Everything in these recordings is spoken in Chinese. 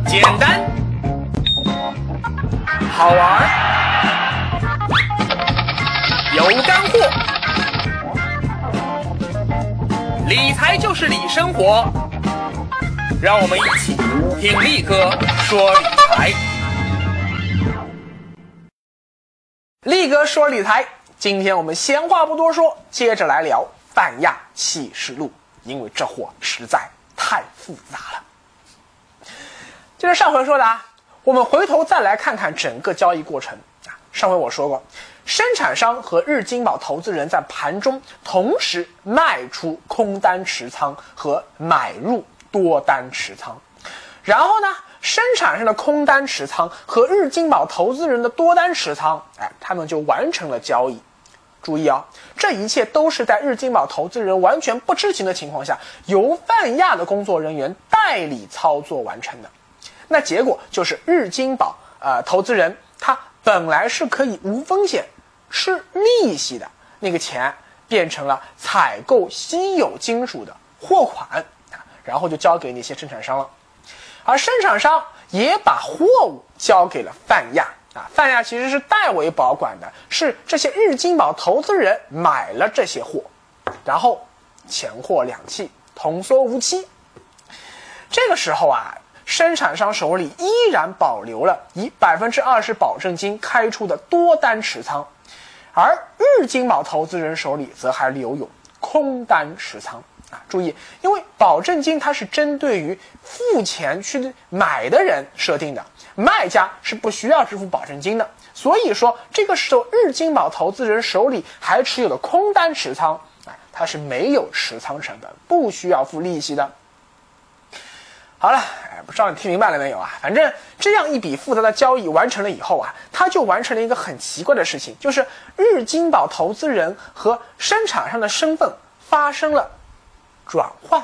简单，好玩，有干货。理财就是理生活，让我们一起听力哥说理财。力哥说理财，今天我们闲话不多说，接着来聊泛亚启示录，因为这货实在太复杂了。就是上回说的啊，我们回头再来看看整个交易过程啊。上回我说过，生产商和日经宝投资人在盘中同时卖出空单持仓和买入多单持仓，然后呢，生产商的空单持仓和日经宝投资人的多单持仓，哎，他们就完成了交易。注意啊，这一切都是在日经宝投资人完全不知情的情况下，由泛亚的工作人员代理操作完成的。那结果就是日经宝呃投资人他本来是可以无风险吃利息的那个钱，变成了采购稀有金属的货款，然后就交给那些生产商了，而生产商也把货物交给了泛亚啊，泛亚其实是代为保管的，是这些日经宝投资人买了这些货，然后钱货两讫，童叟无欺。这个时候啊。生产商手里依然保留了以百分之二十保证金开出的多单持仓，而日经宝投资人手里则还留有空单持仓啊！注意，因为保证金它是针对于付钱去买的人设定的，卖家是不需要支付保证金的，所以说这个时候日经宝投资人手里还持有的空单持仓啊，它是没有持仓成本，不需要付利息的。好了，不知道你听明白了没有啊？反正这样一笔复杂的交易完成了以后啊，他就完成了一个很奇怪的事情，就是日金宝投资人和生产上的身份发生了转换。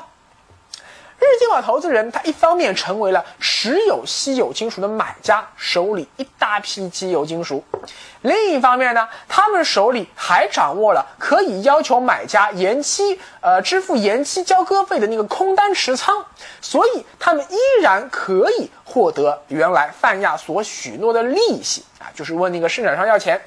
日经宝投资人，他一方面成为了持有稀有金属的买家，手里一大批稀有金属；另一方面呢，他们手里还掌握了可以要求买家延期，呃，支付延期交割费的那个空单持仓，所以他们依然可以获得原来泛亚所许诺的利息啊，就是问那个生产商要钱，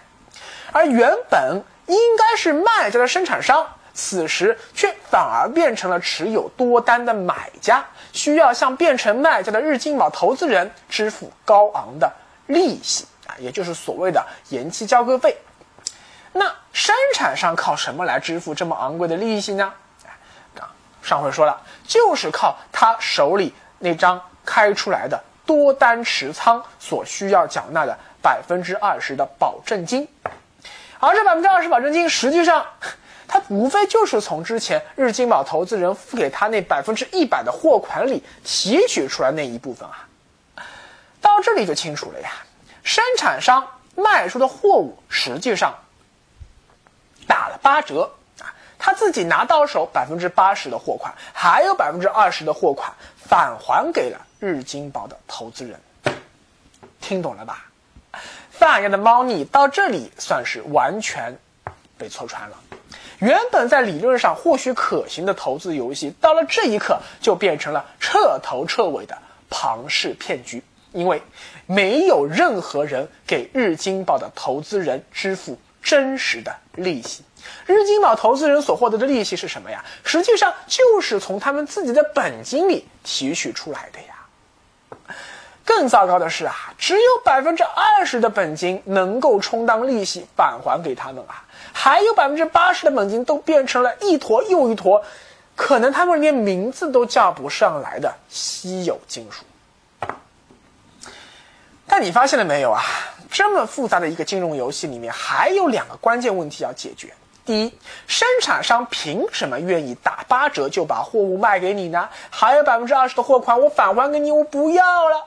而原本应该是卖家的生产商。此时却反而变成了持有多单的买家，需要向变成卖家的日经宝投资人支付高昂的利息啊，也就是所谓的延期交割费。那生产商靠什么来支付这么昂贵的利息呢？啊，上回说了，就是靠他手里那张开出来的多单持仓所需要缴纳的百分之二十的保证金，而这百分之二十保证金实际上。他无非就是从之前日经宝投资人付给他那百分之一百的货款里提取出来那一部分啊，到这里就清楚了呀。生产商卖出的货物实际上打了八折啊，他自己拿到手百分之八十的货款，还有百分之二十的货款返还给了日经宝的投资人。听懂了吧？泛亚的猫腻到这里算是完全被戳穿了。原本在理论上或许可行的投资游戏，到了这一刻就变成了彻头彻尾的庞氏骗局。因为没有任何人给日经宝的投资人支付真实的利息，日经宝投资人所获得的利息是什么呀？实际上就是从他们自己的本金里提取出来的呀。更糟糕的是啊，只有百分之二十的本金能够充当利息返还给他们啊。还有百分之八十的本金都变成了一坨又一坨，可能他们连名字都叫不上来的稀有金属。但你发现了没有啊？这么复杂的一个金融游戏里面，还有两个关键问题要解决。第一，生产商凭什么愿意打八折就把货物卖给你呢？还有百分之二十的货款我返还给你，我不要了。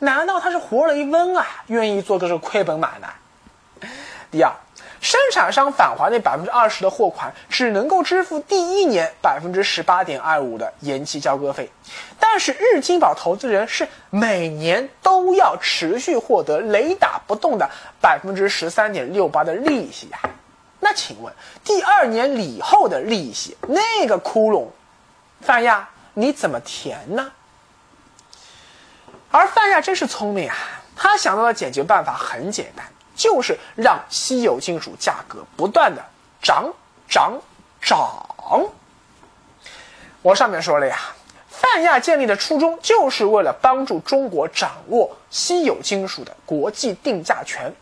难道他是活雷锋啊？愿意做个这亏本买卖？第二。生产商返还那百分之二十的货款，只能够支付第一年百分之十八点二五的延期交割费，但是日金宝投资人是每年都要持续获得雷打不动的百分之十三点六八的利息呀。那请问，第二年以后的利息那个窟窿，范亚你怎么填呢？而泛亚真是聪明啊，他想到的解决办法很简单，就是让稀有金属价格不断的涨涨涨。我上面说了呀，泛亚建立的初衷就是为了帮助中国掌握稀有金属的国际定价权。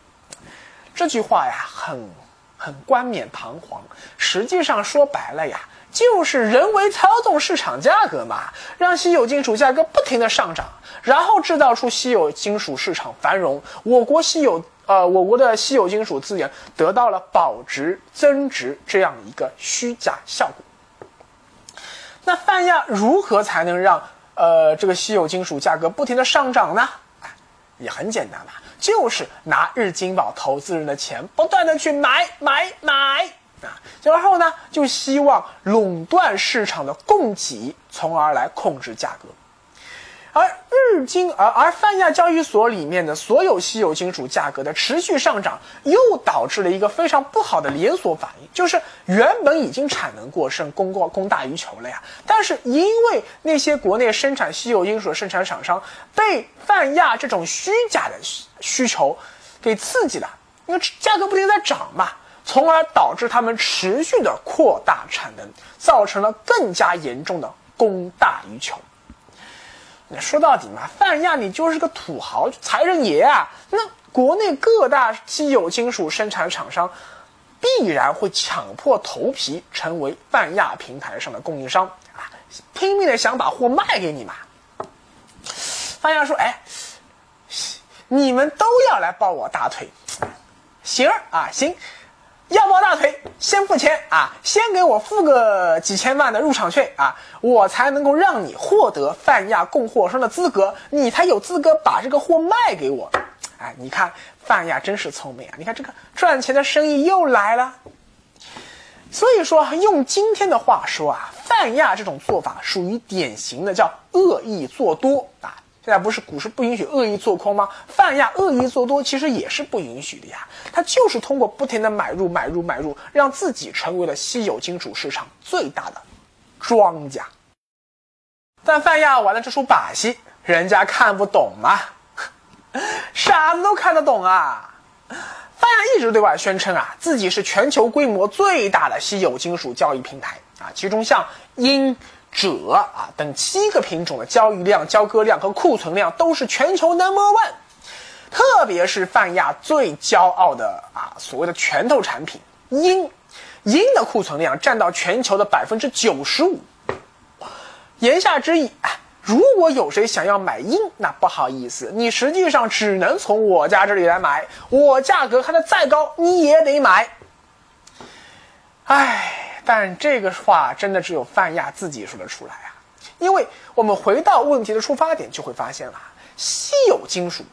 这句话呀，很很冠冕堂皇，实际上说白了呀，就是人为操纵市场价格嘛，让稀有金属价格不停的上涨，然后制造出稀有金属市场繁荣，我国稀有呃我国的稀有金属资源得到了保值增值这样一个虚假效果。那泛亚如何才能让呃这个稀有金属价格不停的上涨呢？也很简单嘛，就是拿日经宝投资人的钱不断的去买买买啊，然后呢就希望垄断市场的供给，从而来控制价格。而日经而而泛亚交易所里面的所有稀有金属价格的持续上涨，又导致了一个非常不好的连锁反应，就是原本已经产能过剩、供过供大于求了呀。但是因为那些国内生产稀有金属的生产厂商被泛亚这种虚假的需求给刺激了，因为价格不停在涨嘛，从而导致他们持续的扩大产能，造成了更加严重的供大于求。那说到底嘛，泛亚你就是个土豪财神爷啊！那国内各大稀有金属生产厂商必然会抢破头皮成为泛亚平台上的供应商啊，拼命的想把货卖给你嘛。泛亚说：“哎，你们都要来抱我大腿，行啊，行。”要抱大腿，先付钱啊！先给我付个几千万的入场券啊，我才能够让你获得泛亚供货商的资格，你才有资格把这个货卖给我。哎，你看泛亚真是聪明啊！你看这个赚钱的生意又来了。所以说，用今天的话说啊，泛亚这种做法属于典型的叫恶意做多啊。现在不是股市不允许恶意做空吗？泛亚恶意做多其实也是不允许的呀。它就是通过不停的买入、买入、买入，让自己成为了稀有金属市场最大的庄家。但泛亚玩的这出把戏，人家看不懂吗？傻子都看得懂啊！泛亚一直对外宣称啊，自己是全球规模最大的稀有金属交易平台啊，其中像英。锗啊等七个品种的交易量、交割量和库存量都是全球 number one，特别是泛亚最骄傲的啊所谓的拳头产品鹰，鹰的库存量占到全球的百分之九十五。言下之意，如果有谁想要买鹰，那不好意思，你实际上只能从我家这里来买，我价格开的再高你也得买。唉。但这个话真的只有泛亚自己说得出来啊，因为我们回到问题的出发点，就会发现了，稀有金属，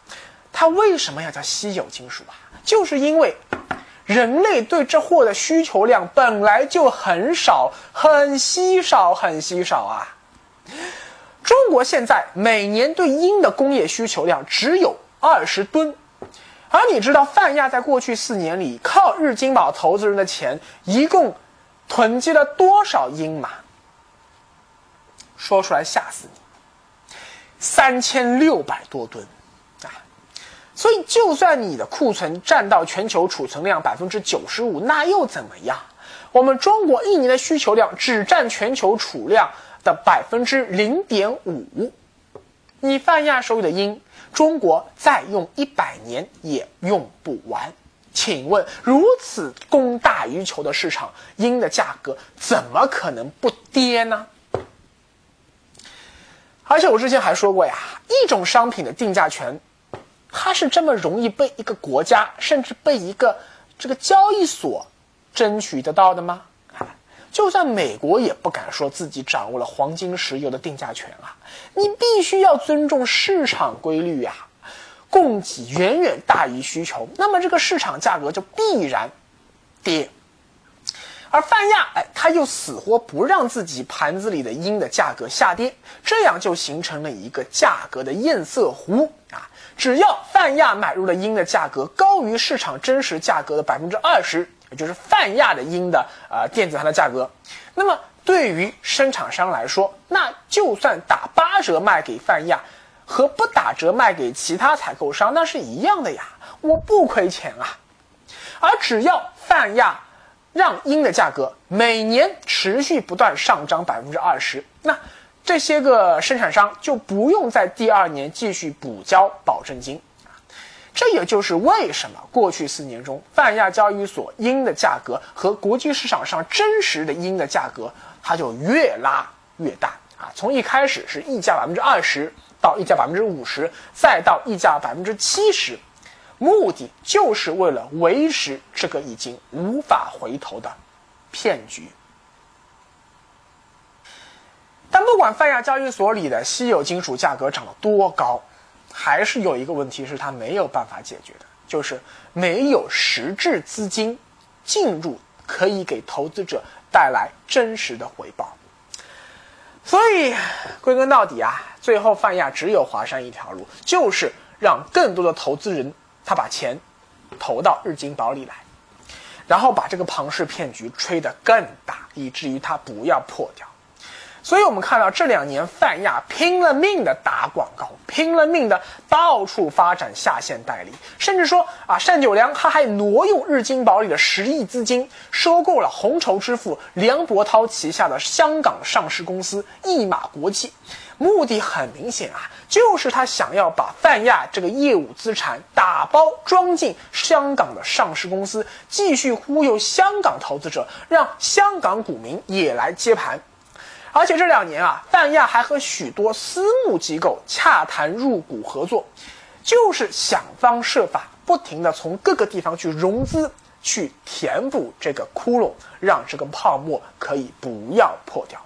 它为什么要叫稀有金属啊？就是因为人类对这货的需求量本来就很少，很稀少，很稀少啊。中国现在每年对鹰的工业需求量只有二十吨，而你知道泛亚在过去四年里靠日经宝投资人的钱一共。囤积了多少英马？说出来吓死你！三千六百多吨啊！所以，就算你的库存占到全球储存量百分之九十五，那又怎么样？我们中国一年的需求量只占全球储量的百分之零点五。你泛亚手里的鹰，中国再用一百年也用不完。请问，如此供大于求的市场，鹰的价格怎么可能不跌呢？而且我之前还说过呀，一种商品的定价权，它是这么容易被一个国家，甚至被一个这个交易所争取得到的吗？就算美国也不敢说自己掌握了黄金、石油的定价权啊！你必须要尊重市场规律呀。供给远远大于需求，那么这个市场价格就必然跌。而泛亚，哎，他又死活不让自己盘子里的鹰的价格下跌，这样就形成了一个价格的堰塞湖啊！只要泛亚买入的鹰的价格高于市场真实价格的百分之二十，也就是泛亚的鹰的啊电子盘的价格，那么对于生产商来说，那就算打八折卖给泛亚。和不打折卖给其他采购商那是一样的呀，我不亏钱啊。而只要泛亚让鹰的价格每年持续不断上涨百分之二十，那这些个生产商就不用在第二年继续补交保证金。这也就是为什么过去四年中，泛亚交易所鹰的价格和国际市场上真实的鹰的价格，它就越拉越大啊！从一开始是溢价百分之二十，到溢价百分之五十，再到溢价百分之七十，目的就是为了维持这个已经无法回头的骗局。但不管泛亚交易所里的稀有金属价格涨得多高，还是有一个问题是它没有办法解决的，就是没有实质资金进入，可以给投资者带来真实的回报。所以归根到底啊，最后泛亚只有华山一条路，就是让更多的投资人他把钱投到日金宝里来，然后把这个庞氏骗局吹得更大，以至于他不要破掉。所以，我们看到这两年泛亚拼了命的打广告，拼了命的到处发展下线代理，甚至说啊，单九良他还挪用日经宝里的十亿资金，收购了红筹支付梁博涛旗下的香港上市公司易马国际，目的很明显啊，就是他想要把泛亚这个业务资产打包装进香港的上市公司，继续忽悠香港投资者，让香港股民也来接盘。而且这两年啊，泛亚还和许多私募机构洽谈入股合作，就是想方设法，不停的从各个地方去融资，去填补这个窟窿，让这个泡沫可以不要破掉。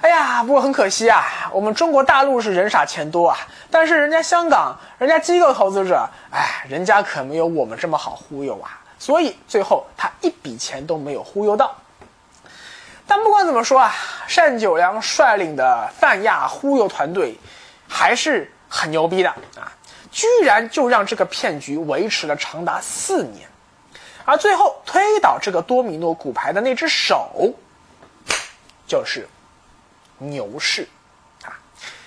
哎呀，不过很可惜啊，我们中国大陆是人傻钱多啊，但是人家香港，人家机构投资者，哎，人家可没有我们这么好忽悠啊，所以最后他一笔钱都没有忽悠到。但不管怎么说啊，单九良率领的泛亚忽悠团队还是很牛逼的啊！居然就让这个骗局维持了长达四年，而最后推倒这个多米诺骨牌的那只手，就是牛市啊！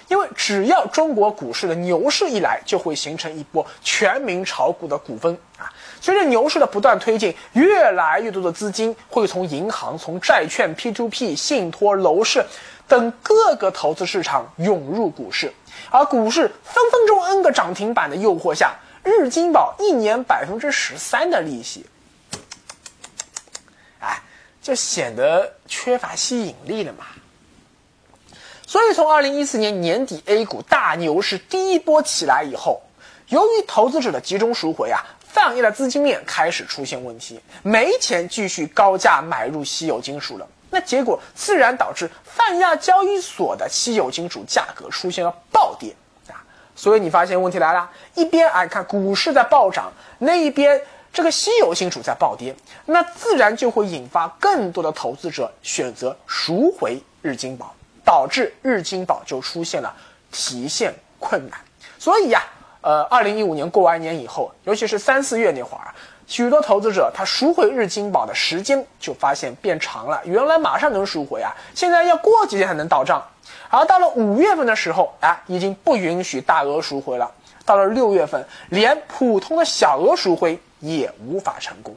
因为只要中国股市的牛市一来，就会形成一波全民炒股的股风啊！随着牛市的不断推进，越来越多的资金会从银行、从债券、P2P、信托、楼市等各个投资市场涌入股市，而股市分分钟 N 个涨停板的诱惑下，日经宝一年百分之十三的利息，哎，就显得缺乏吸引力了嘛。所以从二零一四年年底 A 股大牛市第一波起来以后，由于投资者的集中赎回啊。泛亚的资金面开始出现问题，没钱继续高价买入稀有金属了。那结果自然导致泛亚交易所的稀有金属价格出现了暴跌啊！所以你发现问题来了，一边哎看股市在暴涨，那一边这个稀有金属在暴跌，那自然就会引发更多的投资者选择赎回日经宝，导致日经宝就出现了提现困难。所以呀。呃，二零一五年过完年以后，尤其是三四月那会儿，许多投资者他赎回日经宝的时间就发现变长了。原来马上能赎回啊，现在要过几天才能到账。而到了五月份的时候，啊，已经不允许大额赎回了。到了六月份，连普通的小额赎回也无法成功。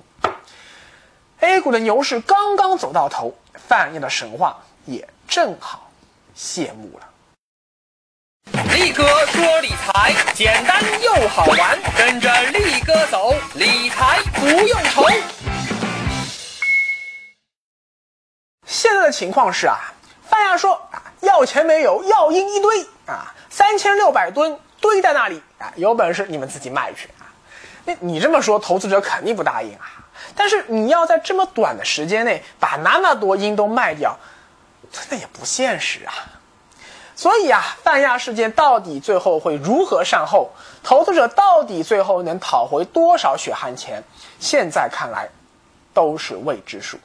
A 股的牛市刚刚走到头，泛亚的神话也正好谢幕了。力哥说理财简单又好玩，跟着力哥走，理财不用愁。现在的情况是啊，范亚说啊，要钱没有，要鹰一堆啊，三千六百吨堆在那里啊，有本事你们自己卖去啊。那你这么说，投资者肯定不答应啊。但是你要在这么短的时间内把那么多鹰都卖掉，那也不现实啊。所以啊，泛亚事件到底最后会如何善后？投资者到底最后能讨回多少血汗钱？现在看来，都是未知数。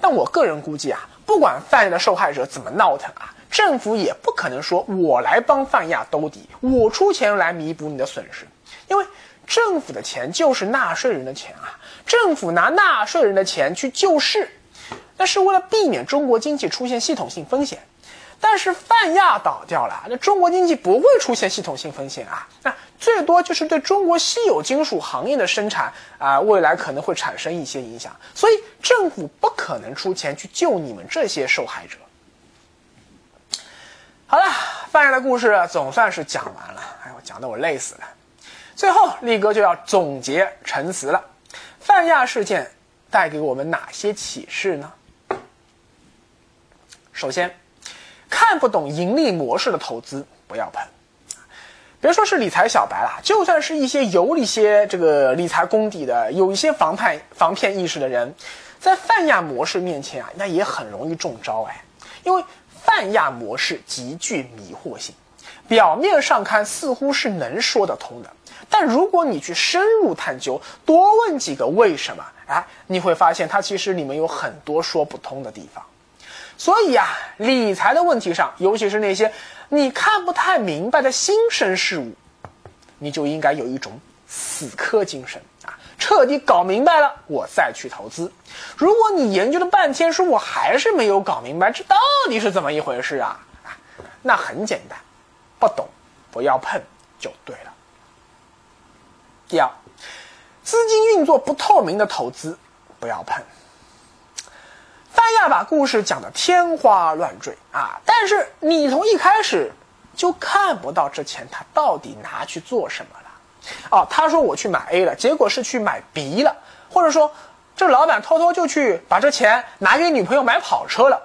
但我个人估计啊，不管泛亚的受害者怎么闹腾啊，政府也不可能说我来帮泛亚兜底，我出钱来弥补你的损失，因为政府的钱就是纳税人的钱啊，政府拿纳税人的钱去救市，那是为了避免中国经济出现系统性风险。但是泛亚倒掉了，那中国经济不会出现系统性风险啊，那最多就是对中国稀有金属行业的生产啊，未来可能会产生一些影响，所以政府不可能出钱去救你们这些受害者。好了，泛亚的故事总算是讲完了，哎呦，讲的我累死了。最后，力哥就要总结陈词了，泛亚事件带给我们哪些启示呢？首先。看不懂盈利模式的投资不要碰，别说是理财小白了，就算是一些有一些这个理财功底的、有一些防范防骗意识的人，在泛亚模式面前啊，那也很容易中招哎。因为泛亚模式极具迷惑性，表面上看似乎是能说得通的，但如果你去深入探究，多问几个为什么，哎，你会发现它其实里面有很多说不通的地方。所以啊，理财的问题上，尤其是那些你看不太明白的新生事物，你就应该有一种死磕精神啊，彻底搞明白了，我再去投资。如果你研究了半天，说我还是没有搞明白，这到底是怎么一回事啊？啊，那很简单，不懂不要碰就对了。第二，资金运作不透明的投资不要碰。范亚把故事讲得天花乱坠啊，但是你从一开始就看不到这钱他到底拿去做什么了。哦，他说我去买 A 了，结果是去买 B 了，或者说这老板偷偷就去把这钱拿给女朋友买跑车了，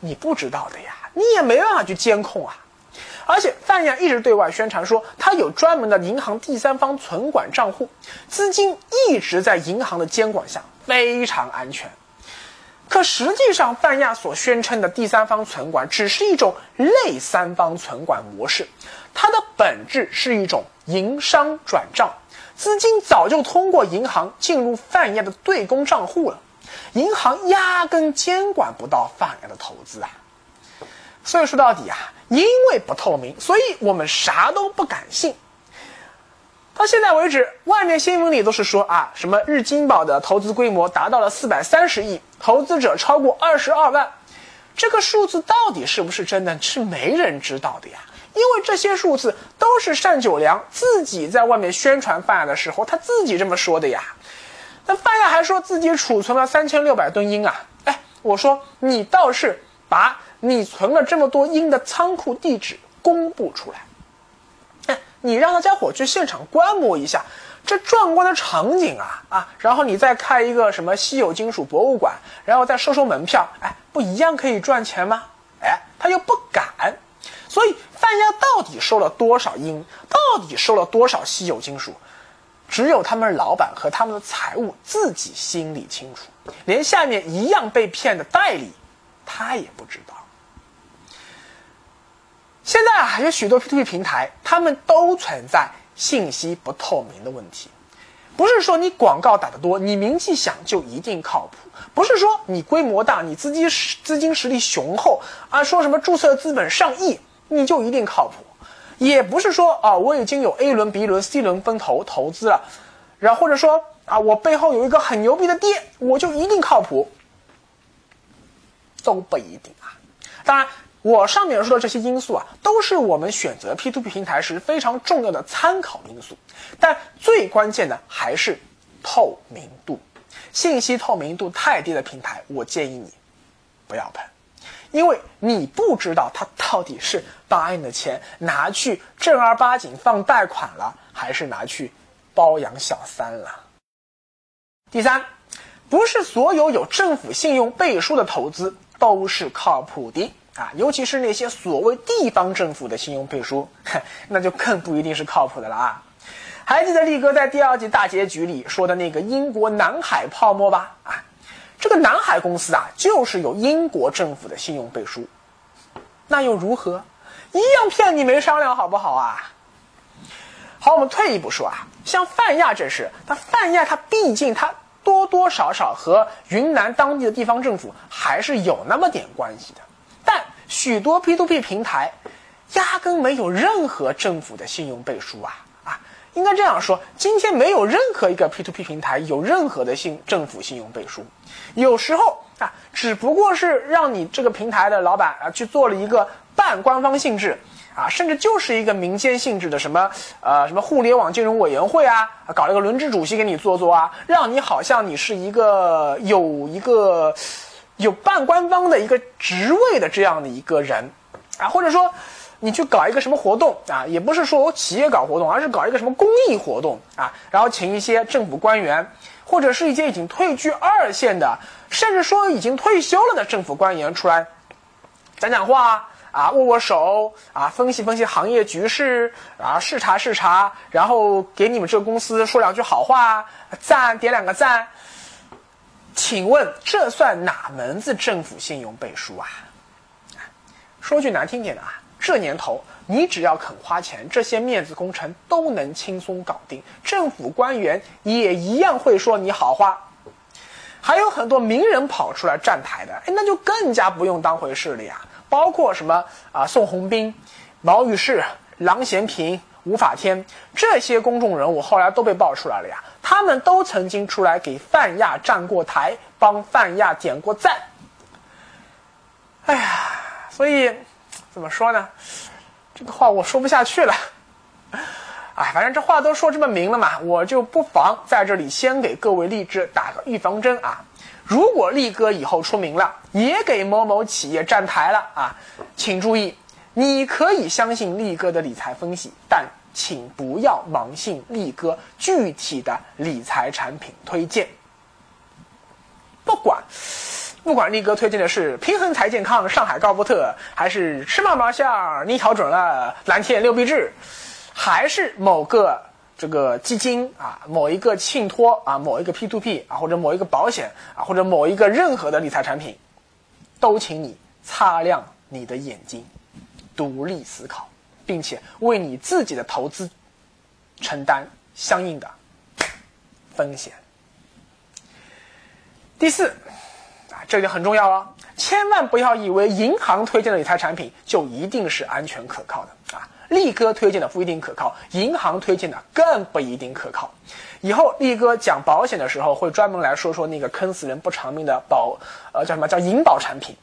你不知道的呀，你也没办法去监控啊。而且范亚一直对外宣传说他有专门的银行第三方存管账户，资金一直在银行的监管下，非常安全。可实际上，泛亚所宣称的第三方存管只是一种类三方存管模式，它的本质是一种营商转账，资金早就通过银行进入泛亚的对公账户了，银行压根监管不到泛亚的投资啊。所以说到底啊，因为不透明，所以我们啥都不敢信。到现在为止，外面新闻里都是说啊，什么日金宝的投资规模达到了四百三十亿，投资者超过二十二万，这个数字到底是不是真的，是没人知道的呀。因为这些数字都是单九良自己在外面宣传范亚的时候，他自己这么说的呀。那范亚还说自己储存了三千六百吨银啊，哎，我说你倒是把你存了这么多银的仓库地址公布出来。你让大家伙去现场观摩一下这壮观的场景啊啊！然后你再开一个什么稀有金属博物馆，然后再收收门票，哎，不一样可以赚钱吗？哎，他又不敢，所以范家到底收了多少银，到底收了多少稀有金属，只有他们老板和他们的财务自己心里清楚，连下面一样被骗的代理，他也不知道。现在啊，有许多 P2P 平台，他们都存在信息不透明的问题。不是说你广告打得多，你名气响就一定靠谱；不是说你规模大，你资金实资金实力雄厚啊，说什么注册资本上亿，你就一定靠谱；也不是说啊，我已经有 A 轮、B 轮、C 轮分投投资了，然后或者说啊，我背后有一个很牛逼的爹，我就一定靠谱，都不一定啊。当然。我上面说的这些因素啊，都是我们选择 P to P 平台时非常重要的参考因素，但最关键的还是透明度。信息透明度太低的平台，我建议你不要碰，因为你不知道他到底是把你的钱拿去正儿八经放贷款了，还是拿去包养小三了。第三，不是所有有政府信用背书的投资都是靠谱的。啊，尤其是那些所谓地方政府的信用背书，那就更不一定是靠谱的了啊！还记得力哥在第二季大结局里说的那个英国南海泡沫吧？啊，这个南海公司啊，就是有英国政府的信用背书，那又如何？一样骗你没商量，好不好啊？好，我们退一步说啊，像泛亚这事，那泛亚它毕竟它多多少少和云南当地的地方政府还是有那么点关系的。许多 P2P 平台压根没有任何政府的信用背书啊啊！应该这样说，今天没有任何一个 P2P 平台有任何的信政府信用背书。有时候啊，只不过是让你这个平台的老板啊去做了一个半官方性质啊，甚至就是一个民间性质的什么呃什么互联网金融委员会啊，搞了个轮值主席给你做做啊，让你好像你是一个有一个有半官方的一个职位的这样的一个人啊，或者说。你去搞一个什么活动啊？也不是说我企业搞活动，而是搞一个什么公益活动啊？然后请一些政府官员，或者是一些已经退居二线的，甚至说已经退休了的政府官员出来讲讲话啊，握握手啊，分析分析行业局势啊，视察视察，然后给你们这个公司说两句好话，赞点两个赞。请问这算哪门子政府信用背书啊？说句难听点的啊。这年头，你只要肯花钱，这些面子工程都能轻松搞定。政府官员也一样会说你好话，还有很多名人跑出来站台的，哎，那就更加不用当回事了呀。包括什么啊，宋鸿兵、毛宇士、郎咸平、吴法天这些公众人物，后来都被爆出来了呀。他们都曾经出来给范亚站过台，帮范亚点过赞。哎呀，所以。怎么说呢？这个话我说不下去了。哎，反正这话都说这么明了嘛，我就不妨在这里先给各位励志打个预防针啊。如果力哥以后出名了，也给某某企业站台了啊，请注意，你可以相信力哥的理财分析，但请不要盲信力哥具体的理财产品推荐。不管。不管力哥推荐的是平衡财健康上海高波特，还是吃嘛嘛香你调准了蓝天六必治，还是某个这个基金啊，某一个信托啊，某一个 P to P 啊，或者某一个保险啊，或者某一个任何的理财产品，都请你擦亮你的眼睛，独立思考，并且为你自己的投资承担相应的风险。第四啊。这点很重要哦！千万不要以为银行推荐的理财产品就一定是安全可靠的啊！力哥推荐的不一定可靠，银行推荐的更不一定可靠。以后力哥讲保险的时候，会专门来说说那个坑死人不偿命的保，呃，叫什么叫银保产品？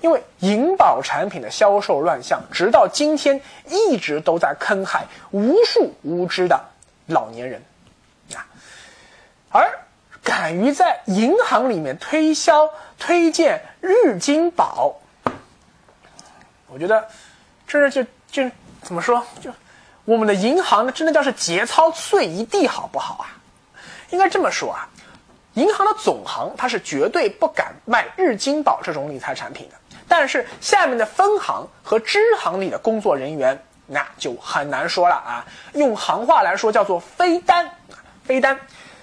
因为银保产品的销售乱象，直到今天一直都在坑害无数无知的老年人啊，而。敢于在银行里面推销推荐日金宝，我觉得，这就就怎么说？就我们的银行呢真的叫是节操碎一地，好不好啊？应该这么说啊，银行的总行它是绝对不敢卖日金宝这种理财产品的，但是下面的分行和支行里的工作人员那就很难说了啊。用行话来说，叫做飞单，飞单。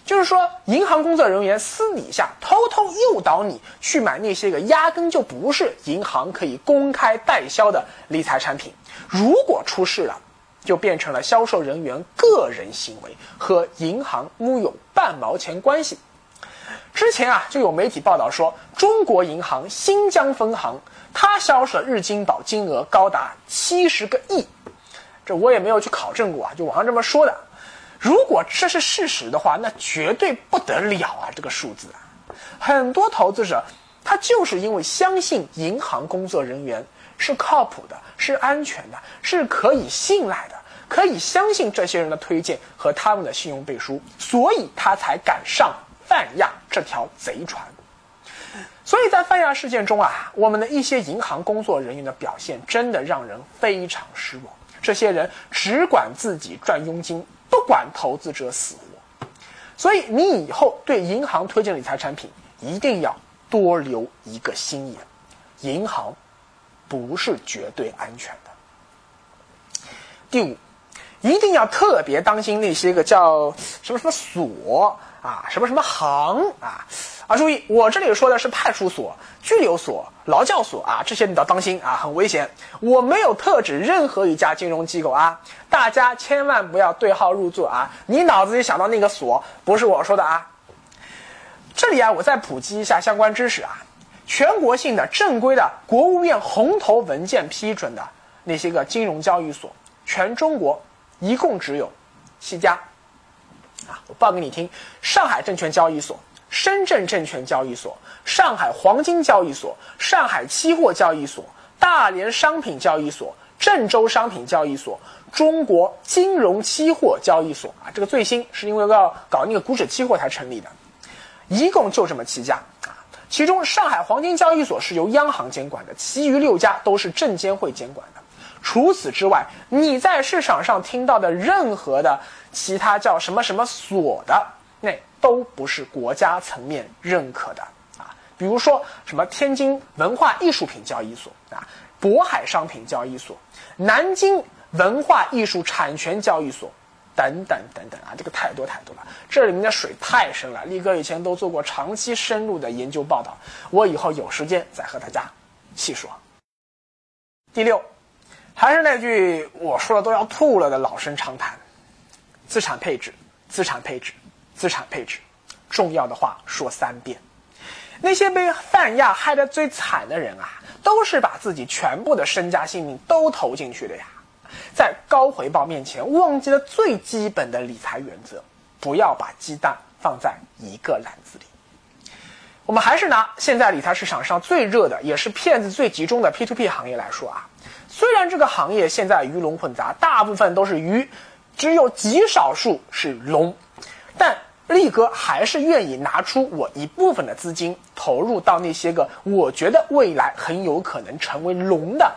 就是说，银行工作人员私底下偷偷诱导你去买那些个压根就不是银行可以公开代销的理财产品。如果出事了，就变成了销售人员个人行为，和银行木有半毛钱关系。之前啊，就有媒体报道说，中国银行新疆分行它销售的日金宝金额高达七十个亿，这我也没有去考证过啊，就网上这么说的。如果这是事实的话，那绝对不得了啊！这个数字啊，很多投资者他就是因为相信银行工作人员是靠谱的、是安全的、是可以信赖的，可以相信这些人的推荐和他们的信用背书，所以他才敢上泛亚这条贼船。所以在泛亚事件中啊，我们的一些银行工作人员的表现真的让人非常失望。这些人只管自己赚佣金。不管投资者死活，所以你以后对银行推荐理财产品一定要多留一个心眼，银行不是绝对安全的。第五，一定要特别当心那些个叫什么什么所啊，什么什么行啊。啊，注意，我这里说的是派出所、拘留所、劳教所啊，这些你要当心啊，很危险。我没有特指任何一家金融机构啊，大家千万不要对号入座啊。你脑子里想到那个所，不是我说的啊。这里啊，我再普及一下相关知识啊。全国性的正规的国务院红头文件批准的那些个金融交易所，全中国一共只有七家啊。我报给你听，上海证券交易所。深圳证券交易所、上海黄金交易所、上海期货交易所、大连商品交易所、郑州商品交易所、中国金融期货交易所啊，这个最新是因为要搞那个股指期货才成立的，一共就这么七家啊。其中上海黄金交易所是由央行监管的，其余六家都是证监会监管的。除此之外，你在市场上听到的任何的其他叫什么什么所的，那都不是国家层面认可的啊。比如说什么天津文化艺术品交易所啊，渤海商品交易所、南京文化艺术产权交易所等等等等啊，这个太多太多了，这里面的水太深了。力哥以前都做过长期深入的研究报道，我以后有时间再和大家细说。第六。还是那句我说的都要吐了的老生常谈：资产配置，资产配置，资产配置。重要的话说三遍。那些被泛亚害得最惨的人啊，都是把自己全部的身家性命都投进去的呀。在高回报面前，忘记了最基本的理财原则：不要把鸡蛋放在一个篮子里。我们还是拿现在理财市场上最热的，也是骗子最集中的 P2P 行业来说啊。虽然这个行业现在鱼龙混杂，大部分都是鱼，只有极少数是龙，但力哥还是愿意拿出我一部分的资金投入到那些个我觉得未来很有可能成为龙的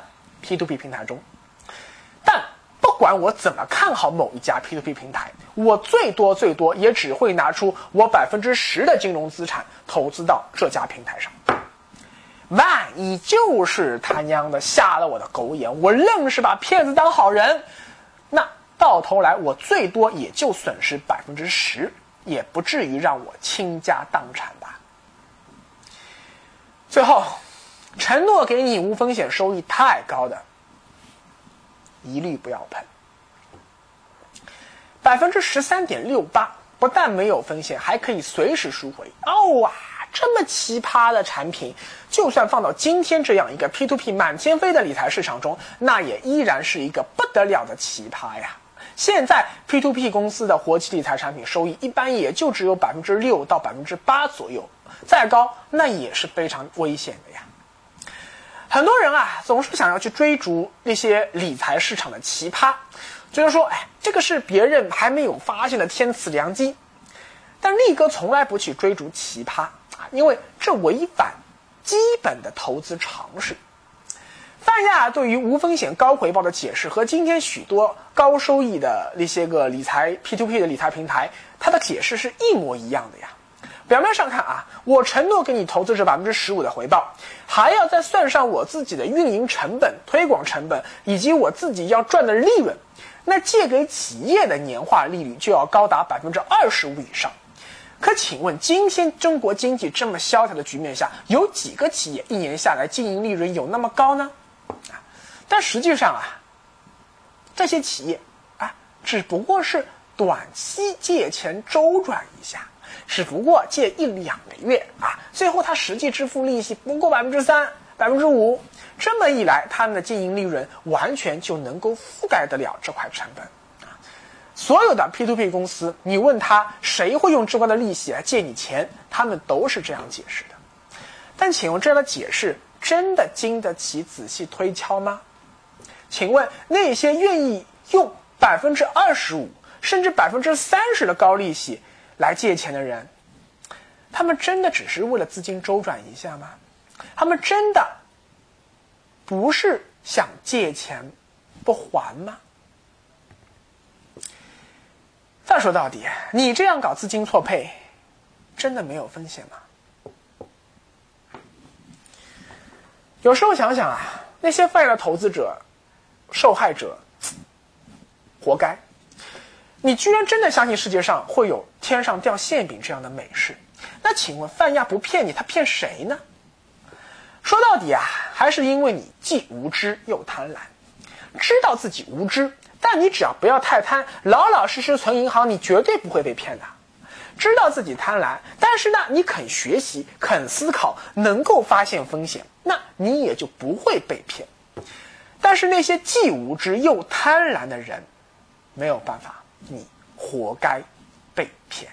P2P 平台中。但不管我怎么看好某一家 P2P 平台，我最多最多也只会拿出我百分之十的金融资产投资到这家平台上。万一就是他娘的瞎了我的狗眼，我愣是把骗子当好人，到头来我最多也就损失百分之十，也不至于让我倾家荡产吧。最后，承诺给你无风险收益太高的，一律不要碰。百分之十三点六八，不但没有风险，还可以随时赎回。哦哇！这么奇葩的产品，就算放到今天这样一个 P to P 满天飞的理财市场中，那也依然是一个不得了的奇葩呀！现在 P to P 公司的活期理财产品收益一般也就只有百分之六到百分之八左右，再高那也是非常危险的呀。很多人啊，总是想要去追逐那些理财市场的奇葩，觉得说，哎，这个是别人还没有发现的天赐良机。但力哥从来不去追逐奇葩啊。因为这违反基本的投资常识。泛亚对于无风险高回报的解释和今天许多高收益的那些个理财 P2P 的理财平台，它的解释是一模一样的呀。表面上看啊，我承诺给你投资这百分之十五的回报，还要再算上我自己的运营成本、推广成本以及我自己要赚的利润，那借给企业的年化利率就要高达百分之二十五以上。可请问，今天中国经济这么萧条的局面下，有几个企业一年下来经营利润有那么高呢？但实际上啊，这些企业啊，只不过是短期借钱周转一下，只不过借一两个月啊，最后他实际支付利息不过百分之三、百分之五，这么一来，他们的经营利润完全就能够覆盖得了这块成本。所有的 P2P 公司，你问他谁会用这高的利息来借你钱，他们都是这样解释的。但请问这样的解释真的经得起仔细推敲吗？请问那些愿意用百分之二十五甚至百分之三十的高利息来借钱的人，他们真的只是为了资金周转一下吗？他们真的不是想借钱不还吗？再说到底，你这样搞资金错配，真的没有风险吗？有时候想想啊，那些犯了投资者、受害者，活该。你居然真的相信世界上会有天上掉馅饼这样的美事？那请问范亚不骗你，他骗谁呢？说到底啊，还是因为你既无知又贪婪，知道自己无知。但你只要不要太贪，老老实实存银行，你绝对不会被骗的。知道自己贪婪，但是呢，你肯学习、肯思考，能够发现风险，那你也就不会被骗。但是那些既无知又贪婪的人，没有办法，你活该被骗。